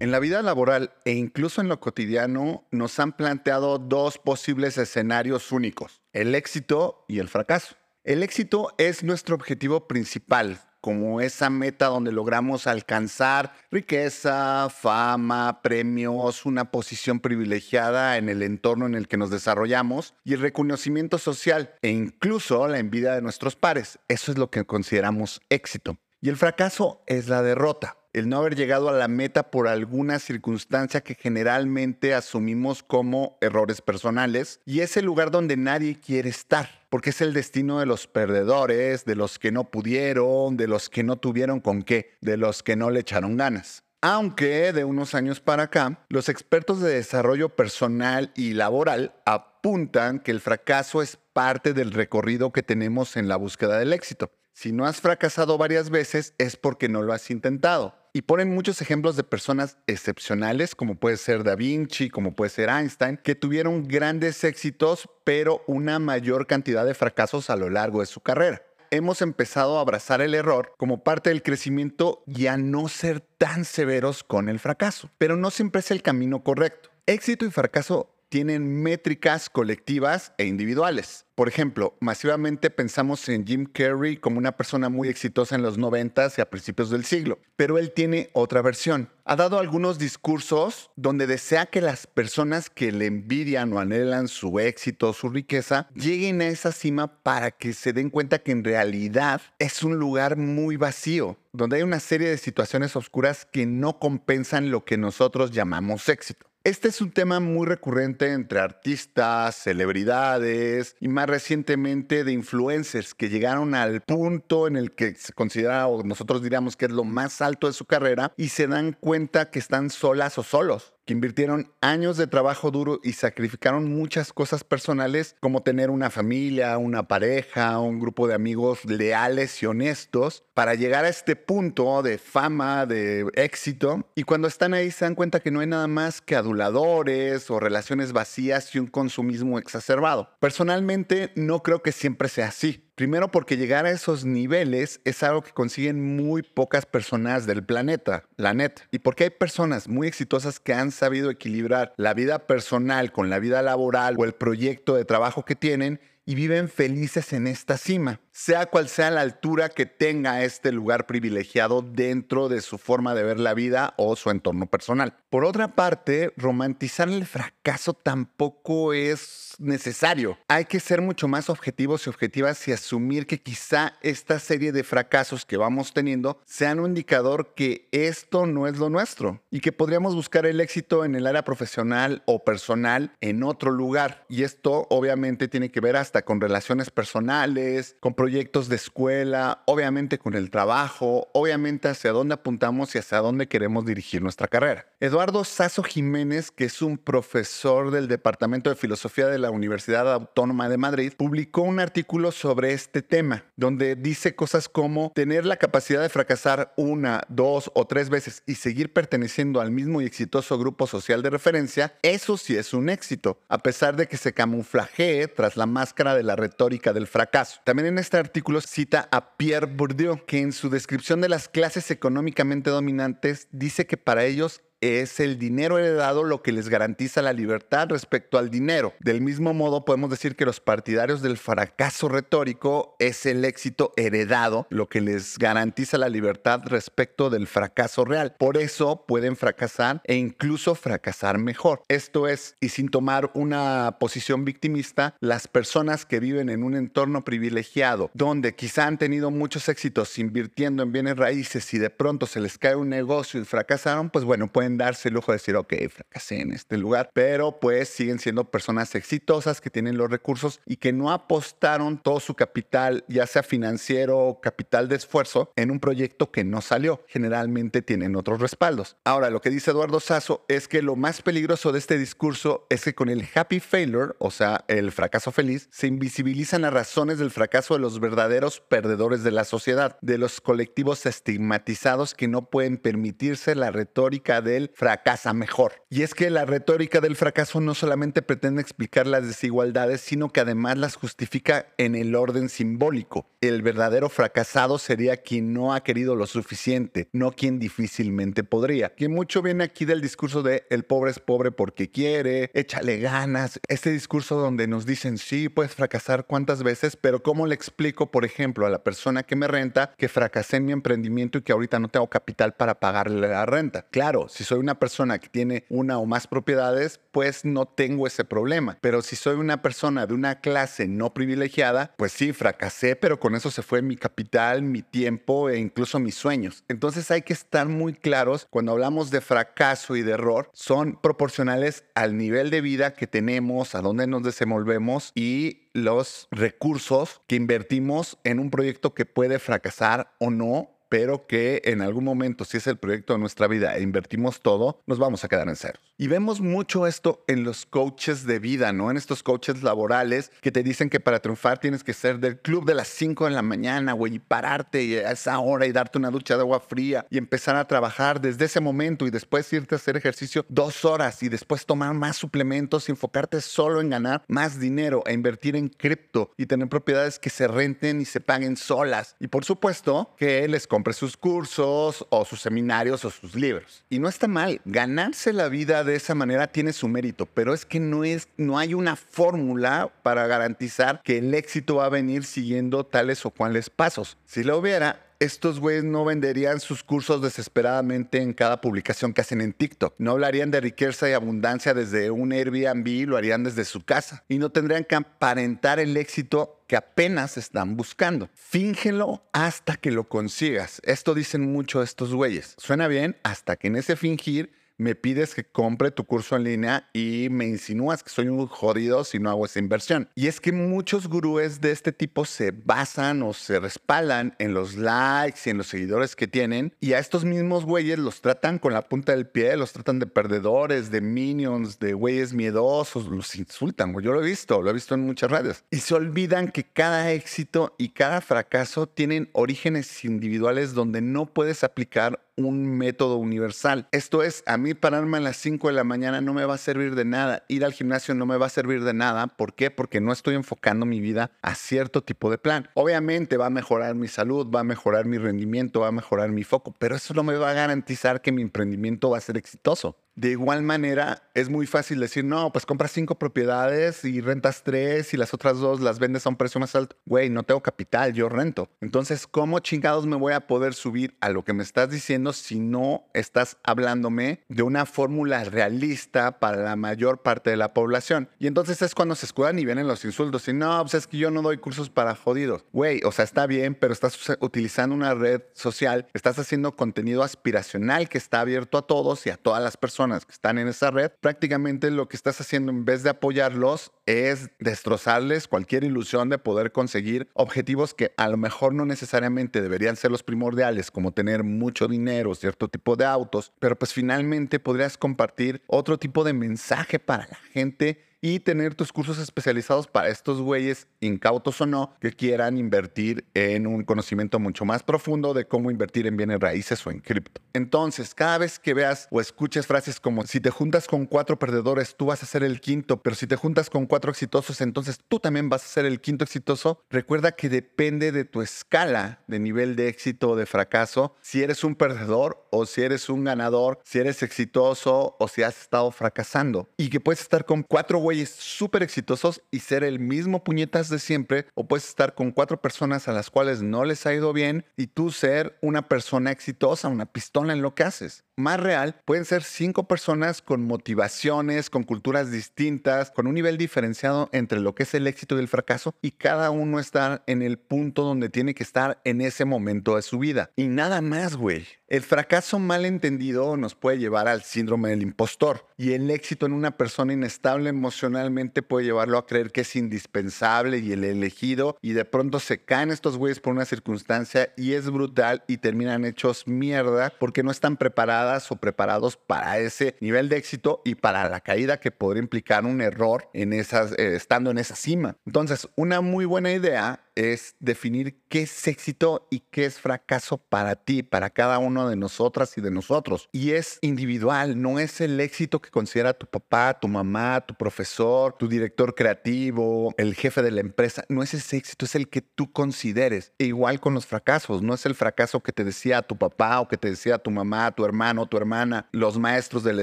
En la vida laboral e incluso en lo cotidiano nos han planteado dos posibles escenarios únicos, el éxito y el fracaso. El éxito es nuestro objetivo principal, como esa meta donde logramos alcanzar riqueza, fama, premios, una posición privilegiada en el entorno en el que nos desarrollamos y el reconocimiento social e incluso la envidia de nuestros pares. Eso es lo que consideramos éxito. Y el fracaso es la derrota el no haber llegado a la meta por alguna circunstancia que generalmente asumimos como errores personales y es el lugar donde nadie quiere estar, porque es el destino de los perdedores, de los que no pudieron, de los que no tuvieron con qué, de los que no le echaron ganas. Aunque de unos años para acá, los expertos de desarrollo personal y laboral apuntan que el fracaso es parte del recorrido que tenemos en la búsqueda del éxito. Si no has fracasado varias veces es porque no lo has intentado y ponen muchos ejemplos de personas excepcionales, como puede ser Da Vinci, como puede ser Einstein, que tuvieron grandes éxitos, pero una mayor cantidad de fracasos a lo largo de su carrera. Hemos empezado a abrazar el error como parte del crecimiento y a no ser tan severos con el fracaso, pero no siempre es el camino correcto. Éxito y fracaso tienen métricas colectivas e individuales. Por ejemplo, masivamente pensamos en Jim Carrey como una persona muy exitosa en los 90 y a principios del siglo, pero él tiene otra versión. Ha dado algunos discursos donde desea que las personas que le envidian o anhelan su éxito, su riqueza, lleguen a esa cima para que se den cuenta que en realidad es un lugar muy vacío, donde hay una serie de situaciones oscuras que no compensan lo que nosotros llamamos éxito. Este es un tema muy recurrente entre artistas, celebridades y más recientemente de influencers que llegaron al punto en el que se considera o nosotros diríamos que es lo más alto de su carrera y se dan cuenta que están solas o solos invirtieron años de trabajo duro y sacrificaron muchas cosas personales como tener una familia, una pareja, un grupo de amigos leales y honestos para llegar a este punto de fama, de éxito. Y cuando están ahí se dan cuenta que no hay nada más que aduladores o relaciones vacías y un consumismo exacerbado. Personalmente no creo que siempre sea así. Primero porque llegar a esos niveles es algo que consiguen muy pocas personas del planeta, la net. Y porque hay personas muy exitosas que han sabido equilibrar la vida personal con la vida laboral o el proyecto de trabajo que tienen y viven felices en esta cima, sea cual sea la altura que tenga este lugar privilegiado dentro de su forma de ver la vida o su entorno personal. Por otra parte, romantizar el fracaso tampoco es necesario. Hay que ser mucho más objetivos y objetivas y asumir que quizá esta serie de fracasos que vamos teniendo sean un indicador que esto no es lo nuestro y que podríamos buscar el éxito en el área profesional o personal en otro lugar. Y esto obviamente tiene que ver hasta con relaciones personales, con proyectos de escuela, obviamente con el trabajo, obviamente hacia dónde apuntamos y hacia dónde queremos dirigir nuestra carrera. Eduardo Sasso Jiménez, que es un profesor del Departamento de Filosofía de la Universidad Autónoma de Madrid, publicó un artículo sobre este tema, donde dice cosas como tener la capacidad de fracasar una, dos o tres veces y seguir perteneciendo al mismo y exitoso grupo social de referencia, eso sí es un éxito, a pesar de que se camuflajee tras la máscara de la retórica del fracaso. También en este artículo cita a Pierre Bourdieu, que en su descripción de las clases económicamente dominantes dice que para ellos es el dinero heredado lo que les garantiza la libertad respecto al dinero. Del mismo modo, podemos decir que los partidarios del fracaso retórico es el éxito heredado lo que les garantiza la libertad respecto del fracaso real. Por eso pueden fracasar e incluso fracasar mejor. Esto es, y sin tomar una posición victimista, las personas que viven en un entorno privilegiado, donde quizá han tenido muchos éxitos invirtiendo en bienes raíces y de pronto se les cae un negocio y fracasaron, pues bueno, pueden darse el lujo de decir, ok, fracasé en este lugar, pero pues siguen siendo personas exitosas que tienen los recursos y que no apostaron todo su capital, ya sea financiero o capital de esfuerzo, en un proyecto que no salió. Generalmente tienen otros respaldos. Ahora, lo que dice Eduardo Sasso es que lo más peligroso de este discurso es que con el happy failure, o sea, el fracaso feliz, se invisibilizan las razones del fracaso de los verdaderos perdedores de la sociedad, de los colectivos estigmatizados que no pueden permitirse la retórica de fracasa mejor. Y es que la retórica del fracaso no solamente pretende explicar las desigualdades, sino que además las justifica en el orden simbólico. El verdadero fracasado sería quien no ha querido lo suficiente, no quien difícilmente podría. Que mucho viene aquí del discurso de el pobre es pobre porque quiere, échale ganas. Este discurso donde nos dicen, sí, puedes fracasar cuántas veces, pero ¿cómo le explico, por ejemplo, a la persona que me renta que fracasé en mi emprendimiento y que ahorita no tengo capital para pagarle la renta? Claro, si soy una persona que tiene una o más propiedades, pues no tengo ese problema. Pero si soy una persona de una clase no privilegiada, pues sí, fracasé, pero con eso se fue mi capital, mi tiempo e incluso mis sueños. Entonces hay que estar muy claros cuando hablamos de fracaso y de error, son proporcionales al nivel de vida que tenemos, a dónde nos desenvolvemos y los recursos que invertimos en un proyecto que puede fracasar o no pero que en algún momento, si es el proyecto de nuestra vida e invertimos todo, nos vamos a quedar en cero. Y vemos mucho esto en los coaches de vida, ¿no? En estos coaches laborales que te dicen que para triunfar tienes que ser del club de las 5 de la mañana, güey, y pararte a esa hora y darte una ducha de agua fría y empezar a trabajar desde ese momento y después irte a hacer ejercicio dos horas y después tomar más suplementos y enfocarte solo en ganar más dinero e invertir en cripto y tener propiedades que se renten y se paguen solas. Y por supuesto que les compre sus cursos o sus seminarios o sus libros. Y no está mal, ganarse la vida de esa manera tiene su mérito, pero es que no, es, no hay una fórmula para garantizar que el éxito va a venir siguiendo tales o cuales pasos. Si lo hubiera, estos güeyes no venderían sus cursos desesperadamente en cada publicación que hacen en TikTok. No hablarían de riqueza y abundancia desde un Airbnb, lo harían desde su casa. Y no tendrían que aparentar el éxito que apenas están buscando. Fíngelo hasta que lo consigas. Esto dicen mucho estos güeyes. Suena bien hasta que en ese fingir me pides que compre tu curso en línea y me insinúas que soy un jodido si no hago esa inversión. Y es que muchos gurúes de este tipo se basan o se respaldan en los likes y en los seguidores que tienen y a estos mismos güeyes los tratan con la punta del pie, los tratan de perdedores, de minions, de güeyes miedosos, los insultan. Yo lo he visto, lo he visto en muchas redes. Y se olvidan que cada éxito y cada fracaso tienen orígenes individuales donde no puedes aplicar un método universal. Esto es, a mí pararme a las 5 de la mañana no me va a servir de nada. Ir al gimnasio no me va a servir de nada. ¿Por qué? Porque no estoy enfocando mi vida a cierto tipo de plan. Obviamente va a mejorar mi salud, va a mejorar mi rendimiento, va a mejorar mi foco, pero eso no me va a garantizar que mi emprendimiento va a ser exitoso. De igual manera, es muy fácil decir, no, pues compras cinco propiedades y rentas tres y las otras dos las vendes a un precio más alto. Güey, no tengo capital, yo rento. Entonces, ¿cómo chingados me voy a poder subir a lo que me estás diciendo si no estás hablándome de una fórmula realista para la mayor parte de la población? Y entonces es cuando se escudan y vienen los insultos y no, pues es que yo no doy cursos para jodidos. Güey, o sea, está bien, pero estás utilizando una red social, estás haciendo contenido aspiracional que está abierto a todos y a todas las personas que están en esa red, prácticamente lo que estás haciendo en vez de apoyarlos es destrozarles cualquier ilusión de poder conseguir objetivos que a lo mejor no necesariamente deberían ser los primordiales, como tener mucho dinero, cierto tipo de autos, pero pues finalmente podrías compartir otro tipo de mensaje para la gente y tener tus cursos especializados para estos güeyes, incautos o no, que quieran invertir en un conocimiento mucho más profundo de cómo invertir en bienes raíces o en cripto. Entonces, cada vez que veas o escuches frases como si te juntas con cuatro perdedores, tú vas a ser el quinto, pero si te juntas con cuatro exitosos, entonces tú también vas a ser el quinto exitoso, recuerda que depende de tu escala de nivel de éxito o de fracaso, si eres un perdedor o si eres un ganador, si eres exitoso o si has estado fracasando. Y que puedes estar con cuatro güeyes güeyes súper exitosos y ser el mismo puñetas de siempre, o puedes estar con cuatro personas a las cuales no les ha ido bien y tú ser una persona exitosa, una pistola en lo que haces más real, pueden ser cinco personas con motivaciones, con culturas distintas, con un nivel diferenciado entre lo que es el éxito y el fracaso, y cada uno está en el punto donde tiene que estar en ese momento de su vida. Y nada más, güey. El fracaso mal entendido nos puede llevar al síndrome del impostor y el éxito en una persona inestable emocionalmente puede llevarlo a creer que es indispensable y el elegido y de pronto se caen estos güeyes por una circunstancia y es brutal y terminan hechos mierda porque no están preparados o preparados para ese nivel de éxito y para la caída que podría implicar un error en esas, eh, estando en esa cima. Entonces, una muy buena idea es definir qué es éxito y qué es fracaso para ti, para cada uno de nosotras y de nosotros. Y es individual, no es el éxito que considera tu papá, tu mamá, tu profesor, tu director creativo, el jefe de la empresa. No es ese éxito, es el que tú consideres. E igual con los fracasos, no es el fracaso que te decía tu papá o que te decía tu mamá, tu hermano, tu hermana, los maestros de la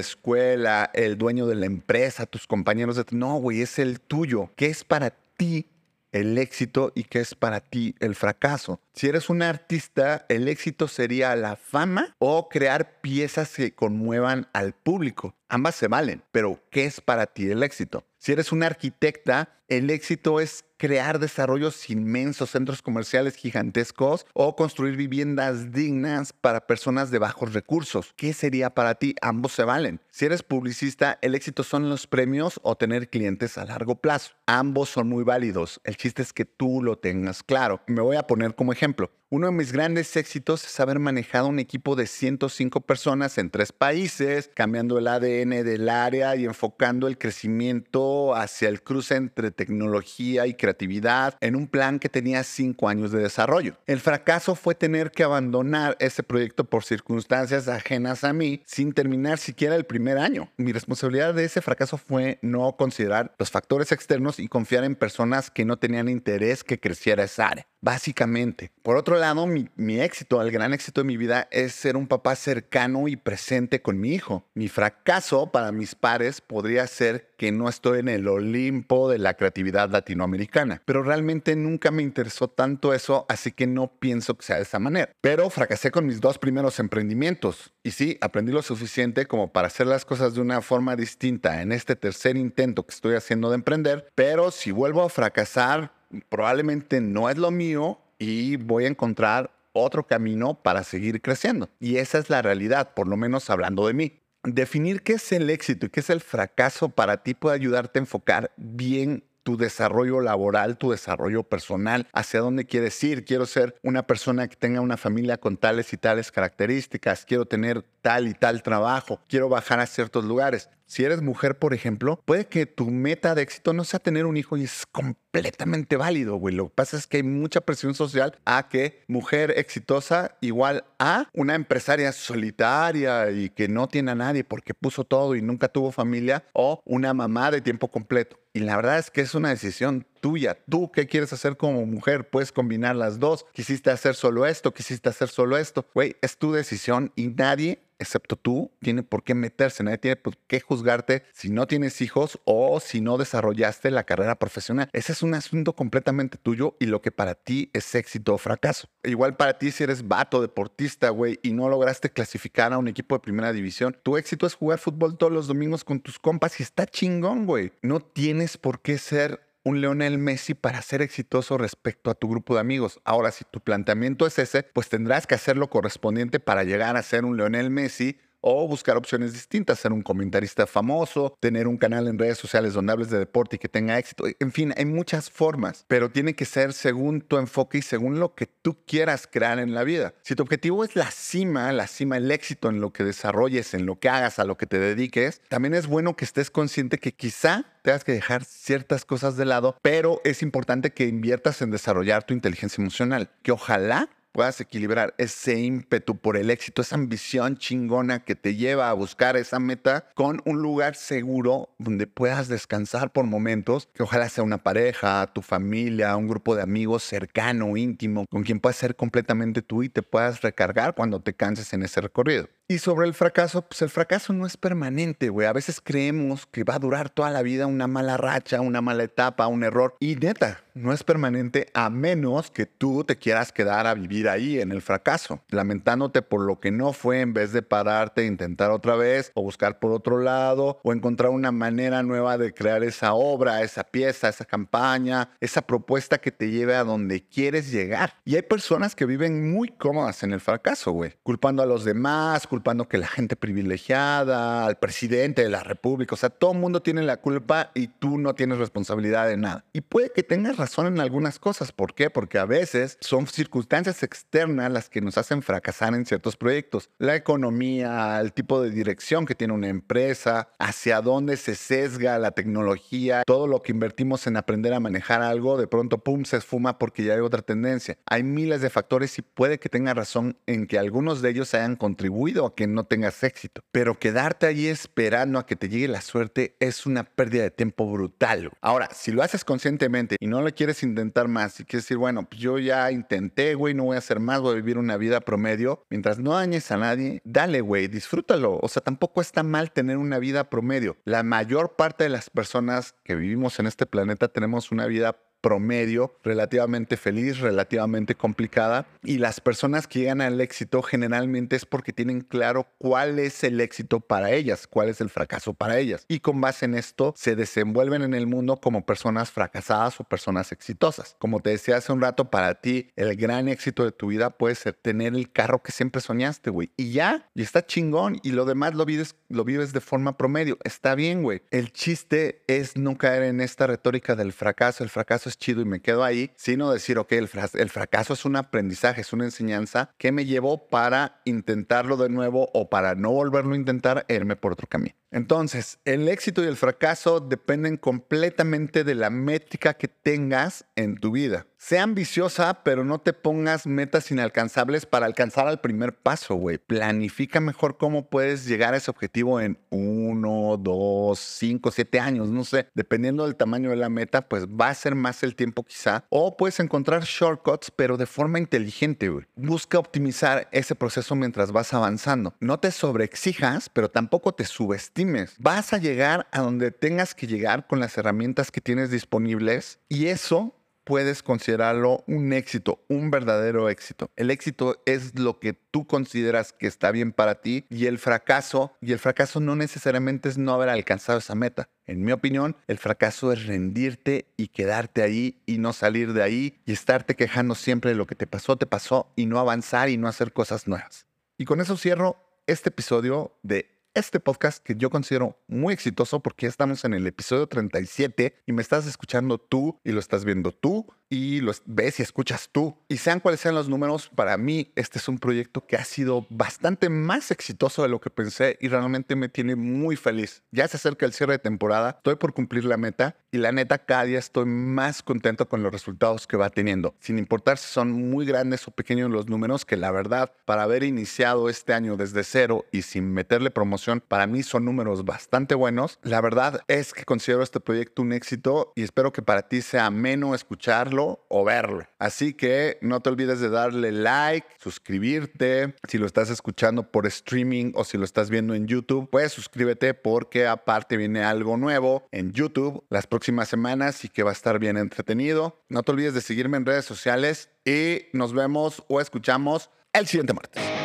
escuela, el dueño de la empresa, tus compañeros de... No, güey, es el tuyo. ¿Qué es para ti el éxito y qué es para ti el fracaso. Si eres un artista, el éxito sería la fama o crear piezas que conmuevan al público. Ambas se valen, pero ¿qué es para ti el éxito? Si eres una arquitecta, el éxito es crear desarrollos inmensos, centros comerciales gigantescos o construir viviendas dignas para personas de bajos recursos. ¿Qué sería para ti? Ambos se valen. Si eres publicista, el éxito son los premios o tener clientes a largo plazo. Ambos son muy válidos. El chiste es que tú lo tengas claro. Me voy a poner como ejemplo. Uno de mis grandes éxitos es haber manejado un equipo de 105 personas en tres países, cambiando el ADN del área y enfocando el crecimiento hacia el cruce entre tecnología y creatividad en un plan que tenía cinco años de desarrollo. El fracaso fue tener que abandonar ese proyecto por circunstancias ajenas a mí sin terminar siquiera el primer año. Mi responsabilidad de ese fracaso fue no considerar los factores externos y confiar en personas que no tenían interés que creciera esa área básicamente. Por otro lado, mi, éxito, el gran éxito de mi vida es ser un papá cercano y presente con mi hijo. Mi fracaso para mis pares podría ser que no estoy en el Olimpo de la creatividad latinoamericana, pero realmente nunca me interesó tanto eso, así que no pienso que sea de esa manera. Pero fracasé con mis dos primeros emprendimientos y sí, aprendí lo suficiente como para hacer las cosas de una forma distinta en este tercer intento que estoy haciendo de emprender, pero si vuelvo a fracasar, probablemente no es lo mío y voy a encontrar otro camino para seguir creciendo. Y esa es la realidad, por lo menos hablando de mí. Definir qué es el éxito y qué es el fracaso para ti puede ayudarte a enfocar bien tu desarrollo laboral, tu desarrollo personal, hacia dónde quieres ir. Quiero ser una persona que tenga una familia con tales y tales características, quiero tener tal y tal trabajo, quiero bajar a ciertos lugares. Si eres mujer, por ejemplo, puede que tu meta de éxito no sea tener un hijo y es completamente válido, güey. Lo que pasa es que hay mucha presión social a que mujer exitosa igual a una empresaria solitaria y que no tiene a nadie porque puso todo y nunca tuvo familia o una mamá de tiempo completo. Y la verdad es que es una decisión tuya. ¿Tú qué quieres hacer como mujer? Puedes combinar las dos. Quisiste hacer solo esto, quisiste hacer solo esto. Güey, es tu decisión y nadie excepto tú, tiene por qué meterse, nadie tiene por qué juzgarte si no tienes hijos o si no desarrollaste la carrera profesional. Ese es un asunto completamente tuyo y lo que para ti es éxito o fracaso. Igual para ti si eres vato, deportista, güey, y no lograste clasificar a un equipo de primera división, tu éxito es jugar fútbol todos los domingos con tus compas y está chingón, güey. No tienes por qué ser un Leonel Messi para ser exitoso respecto a tu grupo de amigos. Ahora, si tu planteamiento es ese, pues tendrás que hacer lo correspondiente para llegar a ser un Leonel Messi o buscar opciones distintas, ser un comentarista famoso, tener un canal en redes sociales donde de deporte y que tenga éxito. En fin, hay muchas formas, pero tiene que ser según tu enfoque y según lo que tú quieras crear en la vida. Si tu objetivo es la cima, la cima, el éxito en lo que desarrolles, en lo que hagas, a lo que te dediques, también es bueno que estés consciente que quizá tengas que dejar ciertas cosas de lado, pero es importante que inviertas en desarrollar tu inteligencia emocional, que ojalá puedas equilibrar ese ímpetu por el éxito, esa ambición chingona que te lleva a buscar esa meta con un lugar seguro donde puedas descansar por momentos, que ojalá sea una pareja, tu familia, un grupo de amigos cercano, íntimo, con quien puedas ser completamente tú y te puedas recargar cuando te canses en ese recorrido. Y sobre el fracaso, pues el fracaso no es permanente, güey. A veces creemos que va a durar toda la vida una mala racha, una mala etapa, un error. Y neta, no es permanente a menos que tú te quieras quedar a vivir ahí en el fracaso, lamentándote por lo que no fue en vez de pararte intentar otra vez o buscar por otro lado o encontrar una manera nueva de crear esa obra, esa pieza, esa campaña, esa propuesta que te lleve a donde quieres llegar. Y hay personas que viven muy cómodas en el fracaso, güey, culpando a los demás, culpando que la gente privilegiada, al presidente de la República, o sea, todo el mundo tiene la culpa y tú no tienes responsabilidad de nada. Y puede que tengas razón en algunas cosas. ¿Por qué? Porque a veces son circunstancias externas las que nos hacen fracasar en ciertos proyectos. La economía, el tipo de dirección que tiene una empresa, hacia dónde se sesga la tecnología, todo lo que invertimos en aprender a manejar algo, de pronto, pum, se esfuma porque ya hay otra tendencia. Hay miles de factores y puede que tenga razón en que algunos de ellos hayan contribuido que no tengas éxito. Pero quedarte allí esperando a que te llegue la suerte es una pérdida de tiempo brutal. Ahora, si lo haces conscientemente y no lo quieres intentar más y quieres decir, bueno, pues yo ya intenté, güey, no voy a hacer más, voy a vivir una vida promedio, mientras no dañes a nadie, dale, güey, disfrútalo. O sea, tampoco está mal tener una vida promedio. La mayor parte de las personas que vivimos en este planeta tenemos una vida promedio, relativamente feliz, relativamente complicada. Y las personas que llegan al éxito generalmente es porque tienen claro cuál es el éxito para ellas, cuál es el fracaso para ellas. Y con base en esto se desenvuelven en el mundo como personas fracasadas o personas exitosas. Como te decía hace un rato, para ti el gran éxito de tu vida puede ser tener el carro que siempre soñaste, güey. Y ya, y está chingón. Y lo demás lo vives, lo vives de forma promedio. Está bien, güey. El chiste es no caer en esta retórica del fracaso. El fracaso es chido y me quedo ahí, sino decir, ok, el, fracaso es un aprendizaje, es una enseñanza que me llevó para intentarlo de nuevo o para no volverlo a intentar, e irme por otro camino. Entonces, el éxito y el fracaso dependen completamente de la métrica que tengas en tu vida. Sea ambiciosa, pero no te pongas metas inalcanzables para alcanzar al primer paso, güey. Planifica mejor cómo puedes llegar a ese objetivo en uno, dos, cinco, siete años, no sé. Dependiendo del tamaño de la meta, pues va a ser más el tiempo quizá. O puedes encontrar shortcuts, pero de forma inteligente. Busca optimizar ese proceso mientras vas avanzando. No te sobreexijas, pero tampoco te subestimes Vas a llegar a donde tengas que llegar con las herramientas que tienes disponibles y eso puedes considerarlo un éxito, un verdadero éxito. El éxito es lo que tú consideras que está bien para ti y el fracaso, y el fracaso no necesariamente es no haber alcanzado esa meta. En mi opinión, el fracaso es rendirte y quedarte ahí y no salir de ahí y estarte quejando siempre de lo que te pasó, te pasó y no avanzar y no hacer cosas nuevas. Y con eso cierro este episodio de este podcast que yo considero muy exitoso porque ya estamos en el episodio 37 y me estás escuchando tú y lo estás viendo tú y los ves y escuchas tú. Y sean cuáles sean los números, para mí este es un proyecto que ha sido bastante más exitoso de lo que pensé y realmente me tiene muy feliz. Ya se acerca el cierre de temporada, estoy por cumplir la meta y la neta cada día estoy más contento con los resultados que va teniendo, sin importar si son muy grandes o pequeños los números, que la verdad, para haber iniciado este año desde cero y sin meterle promoción, para mí son números bastante buenos. La verdad es que considero este proyecto un éxito y espero que para ti sea ameno escucharlo o verlo. Así que no te olvides de darle like, suscribirte. Si lo estás escuchando por streaming o si lo estás viendo en YouTube, pues suscríbete porque aparte viene algo nuevo en YouTube las próximas semanas y que va a estar bien entretenido. No te olvides de seguirme en redes sociales y nos vemos o escuchamos el siguiente martes.